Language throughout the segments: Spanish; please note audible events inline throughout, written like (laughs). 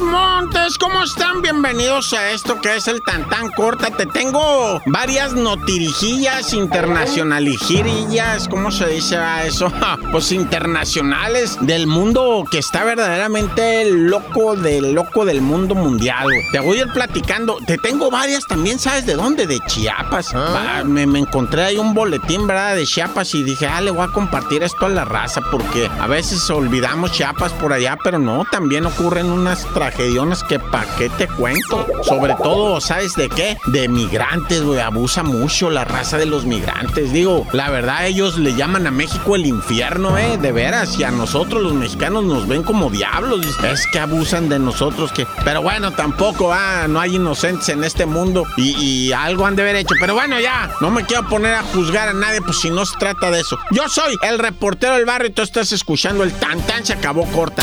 Montes, ¿cómo están? Bienvenidos a esto que es el Tantán Corta. Te tengo varias notirijillas internacionalijirillas, ¿cómo se dice a eso? (laughs) Pues internacionales del mundo que está verdaderamente loco del loco del mundo mundial. Te voy a ir platicando. Te tengo varias también, ¿sabes de dónde? De Chiapas. Ah. Va, me, me encontré ahí un boletín, ¿verdad? De Chiapas y dije, ah, le voy a compartir esto a la raza porque a veces olvidamos Chiapas por allá, pero no, también ocurren unas tragediones que pa' qué te cuento. Sobre todo, ¿sabes de qué? De migrantes, güey. Abusa mucho la raza de los migrantes. Digo, la verdad, ellos le llaman a México el infierno, ¿eh? De veras. Y a nosotros, los mexicanos, nos ven como diablos. Es que abusan de nosotros. que Pero bueno, tampoco, ah, no hay inocentes en este mundo. Y, algo han de haber hecho. Pero bueno, ya, no me quiero poner a juzgar a nadie, pues si no se trata de eso. Yo soy el reportero del barrio y tú estás escuchando el tan tan se acabó corta.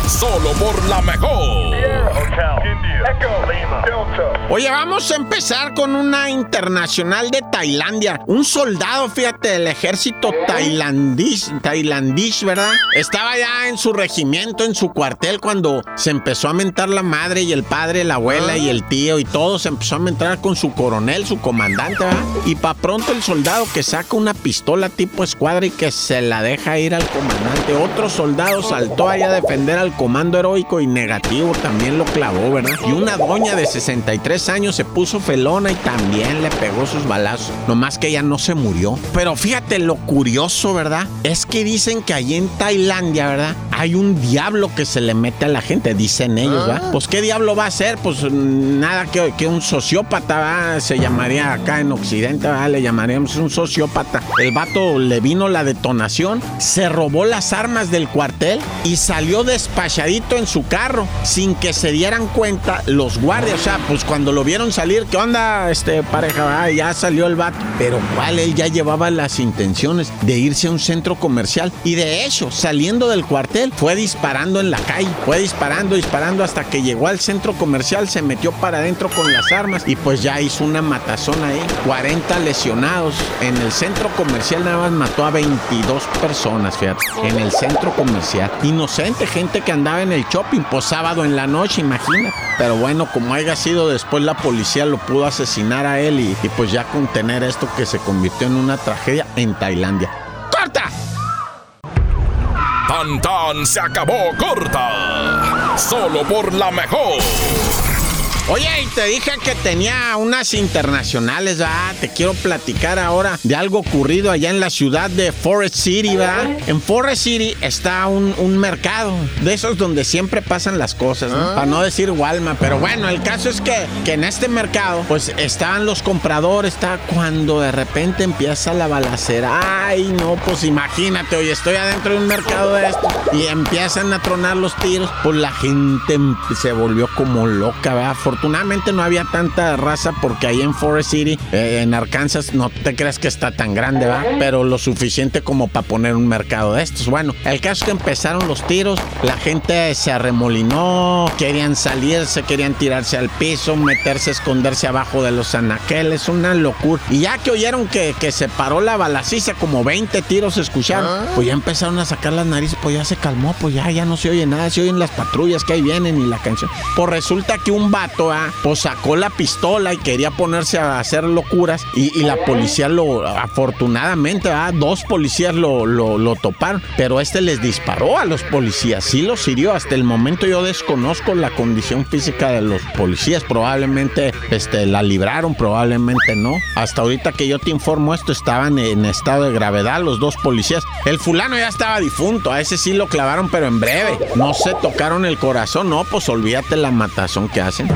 Solo por la mejor. Oye, vamos a empezar con una internacional de Tailandia. Un soldado, fíjate, del ejército tailandís, tailandís, ¿verdad? Estaba ya en su regimiento, en su cuartel, cuando se empezó a mentar la madre y el padre, la abuela y el tío y todo. Se empezó a mentar con su coronel, su comandante, ¿verdad? Y pa' pronto el soldado que saca una pistola tipo escuadra y que se la deja ir al comandante. Otro soldado saltó allá a defender al comando heroico y negativo también lo clavó, ¿verdad? Y una doña de 63 años se puso felona y también le pegó sus balazos. Nomás que ella no se murió. Pero fíjate lo curioso, ¿verdad? Es que dicen que allí en Tailandia, ¿verdad? Hay un diablo que se le mete a la gente, dicen ellos, ¿verdad? Pues ¿qué diablo va a ser? Pues nada que, que un sociópata, ¿verdad? Se llamaría acá en Occidente, ¿verdad? Le llamaríamos un sociópata. El vato le vino la detonación, se robó las armas del cuartel y salió despachadito en su carro sin que se dieran cuenta los guardias. O sea, pues cuando lo vieron salir, ¿qué onda, este pareja? Ah, ya salió el vato. Pero cuál, él ya llevaba las intenciones de irse a un centro comercial. Y de hecho, saliendo del cuartel, fue disparando en la calle. Fue disparando, disparando hasta que llegó al centro comercial, se metió para adentro con las armas y pues ya hizo una matazón ahí. 40 lesionados. En el centro comercial nada más mató a 22 personas, fíjate. En el centro comercial. Inocente, gente que andaba en el shopping, pues sábado en la noche, imagínate. Pero bueno, como haya sido después la policía lo pudo asesinar a él y pues ya contener esto que se convirtió en una tragedia en Tailandia. Se acabó corta. Solo por la mejor. Oye, y te dije que tenía unas internacionales, ¿verdad? Te quiero platicar ahora de algo ocurrido allá en la ciudad de Forest City, ¿verdad? En Forest City está un, mercado, de esos donde siempre pasan las cosas, ¿no? Para no decir Walmart, pero bueno, el caso es que, que en este mercado, pues estaban los compradores, está cuando de repente empieza la balacera. Ay, no, pues imagínate, oye, estoy adentro de un mercado de esto y empiezan a tronar los tiros, pues la gente em- se volvió como loca, ¿verdad? Afortunadamente no había tanta raza porque ahí en Forest City, eh, en Arkansas, no te creas que está tan grande, ¿va? Pero lo suficiente como para poner un mercado de estos. Bueno, el caso es que empezaron los tiros, la gente se arremolinó, querían salirse, querían tirarse al piso, meterse, esconderse abajo de los anaqueles, una locura. Y ya que oyeron que, que se paró la balaciza, como 20 tiros se escucharon, pues ya empezaron a sacar las narices, pues ya se calmó, pues ya, ya no se oye nada, se oyen las patrullas que ahí vienen y la canción. Pues resulta que un vato, ah, pues sacó la pistola y quería ponerse a hacer locuras y, la policía lo, afortunadamente, dos policías lo, lo, lo toparon, pero este les disparó a los policías, sí los hirió. Hasta el momento yo desconozco la condición física de los policías, probablemente este, la libraron, probablemente no. Hasta ahorita que yo te informo esto, estaban en estado de gravedad los dos policías. El fulano ya estaba difunto, a ese sí lo clavaron, pero en breve. No se tocaron el corazón, no, pues olvídate la matazón que hacen.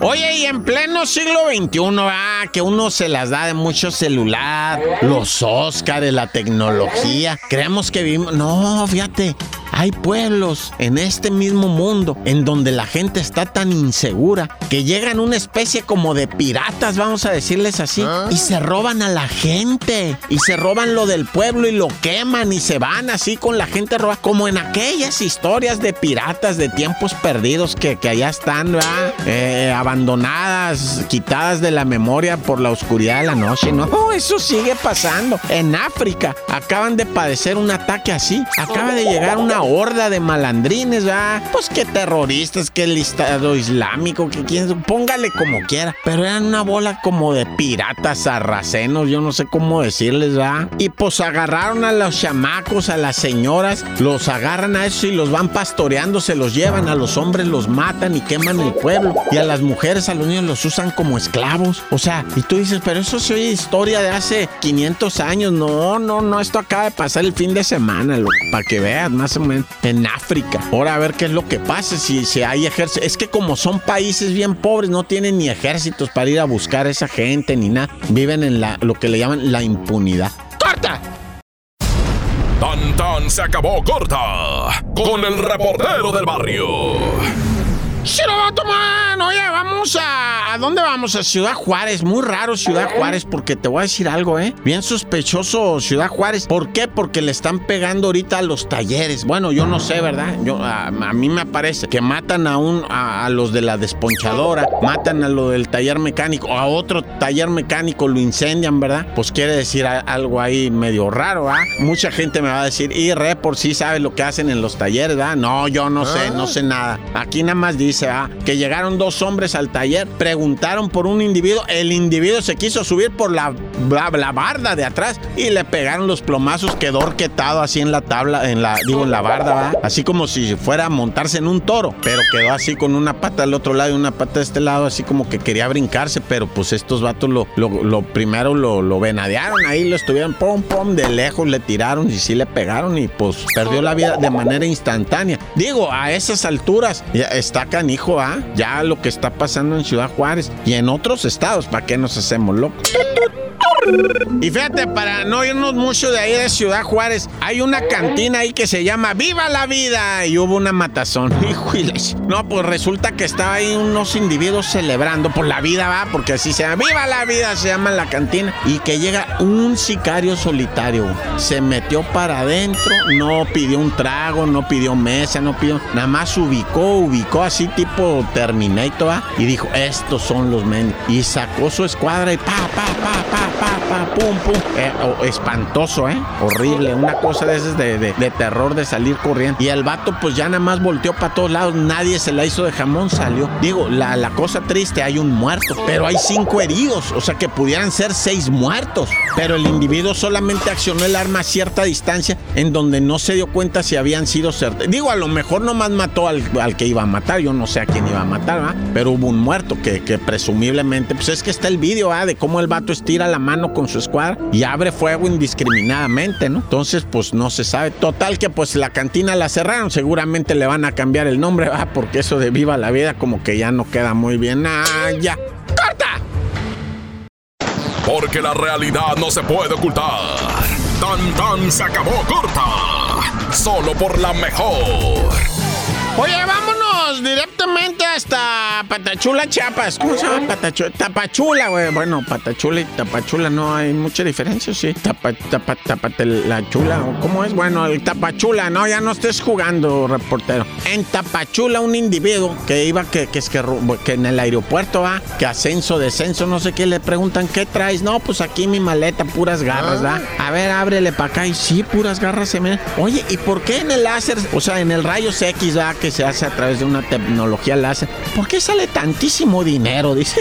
Oye, y en pleno siglo XXI, ah, que uno se las da de mucho celular, los Oscars, la tecnología. Creemos que vivimos. No, fíjate. Hay pueblos en este mismo mundo en donde la gente está tan insegura que llegan una especie como de piratas, vamos a decirles así, y se roban a la gente y se roban lo del pueblo y lo queman y se van así con la gente roba, como en aquellas historias de piratas de tiempos perdidos que, que allá están, ¿verdad? Eh, abandonadas, quitadas de la memoria por la oscuridad de la noche, ¿no? Oh, eso sigue pasando. En África acaban de padecer un ataque así. Acaba de llegar una horda de malandrines, ¿verdad? Pues que terroristas, que el Estado Islámico, que quien póngale como quiera. Pero eran una bola como de piratas sarracenos, yo no sé cómo decirles, ¿verdad? Y pues agarraron a los chamacos, a las señoras, los agarran a eso y los van pastoreando, se los llevan, a los hombres los matan y queman el pueblo. Y a las mujeres, a los niños los usan como esclavos. O sea, y tú dices, pero eso es historia de hace 500 años. No, no, no, esto acaba de pasar el fin de semana, para que veas, más o menos, en África. Ahora a ver qué es lo que pasa, si, si hay ejército. Es que como son países bien pobres, no tienen ni ejércitos para ir a buscar a esa gente ni nada. Viven en la, lo que le llaman la impunidad. ¡Corta! Tan tan se acabó corta con el reportero del barrio. ¡Sí tomar! Oye, vamos a... ¿A dónde vamos? A Ciudad Juárez. Muy raro Ciudad Juárez porque te voy a decir algo, ¿eh? Bien sospechoso Ciudad Juárez. ¿Por qué? Porque le están pegando ahorita a los talleres. Bueno, yo no sé, ¿verdad? Yo, a, mí me parece que matan a, un, a, los de la desponchadora, matan a lo del taller mecánico, a otro taller mecánico lo incendian, ¿verdad? Pues quiere decir algo ahí medio raro, ¿ah? Mucha gente me va a decir, y re, por sí sabes lo que hacen en los talleres, ¿verdad? No, yo no sé, no sé nada. Aquí nada más dice que llegaron dos hombres al taller, preguntaron por un individuo, el individuo se quiso subir por la, la, barda de atrás y le pegaron los plomazos, quedó orquetado así en la tabla, en la, digo, en la barda, así como si fuera a montarse en un toro, pero quedó así con una pata al otro lado y una pata de este lado, así como que quería brincarse, pero pues estos vatos lo, lo, primero lo, venadearon ahí, lo estuvieron pom pom de lejos, le tiraron y sí le pegaron y pues perdió la vida de manera instantánea. Digo, a esas alturas ya está canijo, ¿ah? Ya lo que está pasando en Ciudad Juárez y en otros estados, ¿para qué nos hacemos locos? Y fíjate, para no irnos mucho de ahí de Ciudad Juárez, hay una cantina ahí que se llama Viva la Vida y hubo una matazón. (laughs) No, pues resulta que estaba ahí unos individuos celebrando por la vida, va, porque así se llama Viva la Vida, se llama la cantina. Y que llega un sicario solitario, se metió para adentro, no pidió un trago, no pidió mesa, no pidió, nada más ubicó, ubicó así tipo Terminator, ¿va? y dijo, estos son los men. Y sacó su escuadra y pa, pa, pa, pa, pum, pum. Eh, espantoso, ¿eh? Horrible. Una cosa de esas de, de, terror de salir corriendo. Y el vato, pues ya nada más volteó para todos lados. Nadie se la hizo de jamón, salió. Digo, la, la cosa triste, hay un muerto, pero hay cinco heridos. O sea que pudieran ser seis muertos. Pero el individuo solamente accionó el arma a cierta distancia en donde no se dio cuenta si habían sido certeros. Digo, a lo mejor nomás mató al, al, que iba a matar. Yo no sé a quién iba a matar, ¿verdad? Pero hubo un muerto que, que presumiblemente, pues es que está el vídeo, ¿ah? De cómo el vato estira la mano con su escuadra y abre fuego indiscriminadamente, ¿no? Entonces, pues no se sabe. Total que pues la cantina la cerraron, seguramente le van a cambiar el nombre, ¿va? Porque eso de viva la vida como que ya no queda muy bien. Ah, ya. ¡Corta! Porque la realidad no se puede ocultar. Tan tan se acabó corta. Solo por la mejor. Oye, vámonos directamente hasta Patachula, Chiapas. ¿Cómo se llama Patachula? Tapachula, güey. Bueno, Patachula y Tapachula no hay mucha diferencia, sí. Tapa, tapa, la chula, ¿cómo es? Bueno, el Tapachula, no, ya no estés jugando, reportero. En Tapachula, un individuo que iba, que, que es que, que en el aeropuerto va, que ascenso, descenso, no sé qué, le preguntan, ¿qué traes? No, pues aquí mi maleta, puras garras, ¿va? A ver, ábrele para acá y sí, puras garras se me. Oye, ¿y por qué en el láser, o sea, en el rayos X, ¿va? Que se hace a través de una tecnología láser. ¿Por qué sale tantísimo dinero? Dice.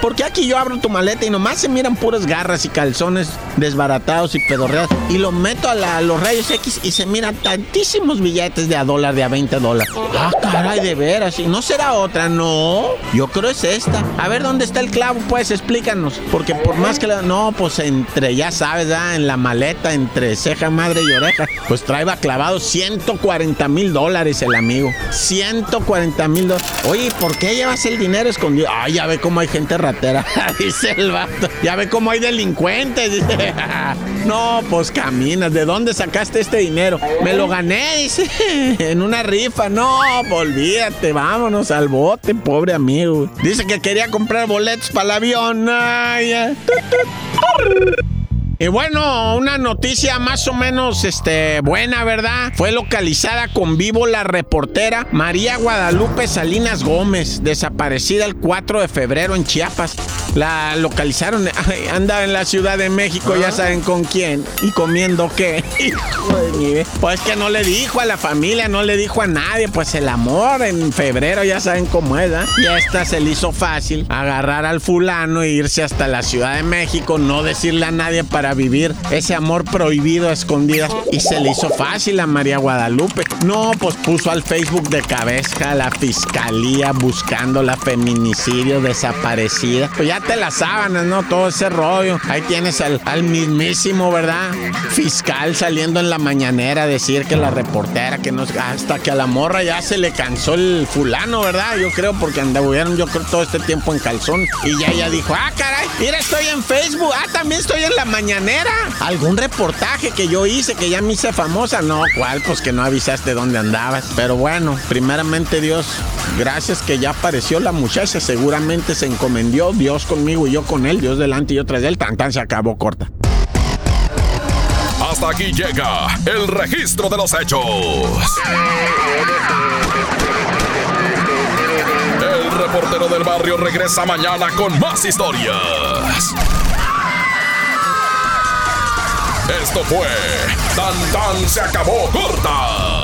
Porque aquí yo abro tu maleta y nomás se miran puras garras y calzones desbaratados y pedorreados. Y lo meto a, los rayos X y se miran tantísimos billetes de a dólar, de a 20 dólares. Ah, caray, de veras. ¿Y no será otra? No. Yo creo es esta. A ver, ¿dónde está el clavo? Pues explícanos. Porque por más que la... No, pues entre, ya sabes, en la maleta, entre ceja, madre y oreja, pues traeba clavado 140 mil dólares el amigo. 140 mil dólares. Oye, ¿por qué llevas el dinero escondido? Ay, ya ve cómo hay gente (laughs) dice el vato. Ya ve cómo hay delincuentes, dice. (laughs) No, pues caminas. ¿De dónde sacaste este dinero? Me lo gané, dice. (laughs) En una rifa. No, pues olvídate, vámonos al bote, pobre amigo. Dice que quería comprar boletos para el avión. Y bueno, una noticia más o menos este, buena, ¿verdad? Fue localizada con vivo la reportera María Guadalupe Salinas Gómez, desaparecida el 4 de febrero en Chiapas. La localizaron, (laughs) anda en la Ciudad de México, ya saben con quién y comiendo qué. (laughs) Pues que no le dijo a la familia, no le dijo a nadie, pues el amor en febrero ya saben cómo es, ¿eh? Y a esta se le hizo fácil agarrar al fulano e irse hasta la Ciudad de México, no decirle a nadie para vivir ese amor prohibido a escondidas. Y se le hizo fácil a María Guadalupe. No, pues puso al Facebook de cabeza a la fiscalía buscando la feminicidio desaparecida. Pues ya te las sábanas, ¿no? Todo ese rollo. Ahí tienes al, al mismísimo, ¿verdad? Fiscal saliendo en la mañanera a decir que la reportera, que no hasta que a la morra ya se le cansó el fulano, ¿verdad? Yo creo porque anduvieron, yo creo, todo este tiempo en calzón. Y ya ella dijo, ah, caray, mira, estoy en Facebook. Ah, también estoy en la mañana ¿Algún reportaje que yo hice que ya me hice famosa? No, ¿cuál? Pues que no avisaste dónde andabas. Pero bueno, primeramente Dios, gracias que ya apareció la muchacha. Seguramente se encomendió Dios conmigo y yo con él. Dios delante y yo tras él. Tan tan se acabó corta. Hasta aquí llega el registro de los hechos. El reportero del barrio regresa mañana con más historias. Esto fue Tan Tan se acabó corta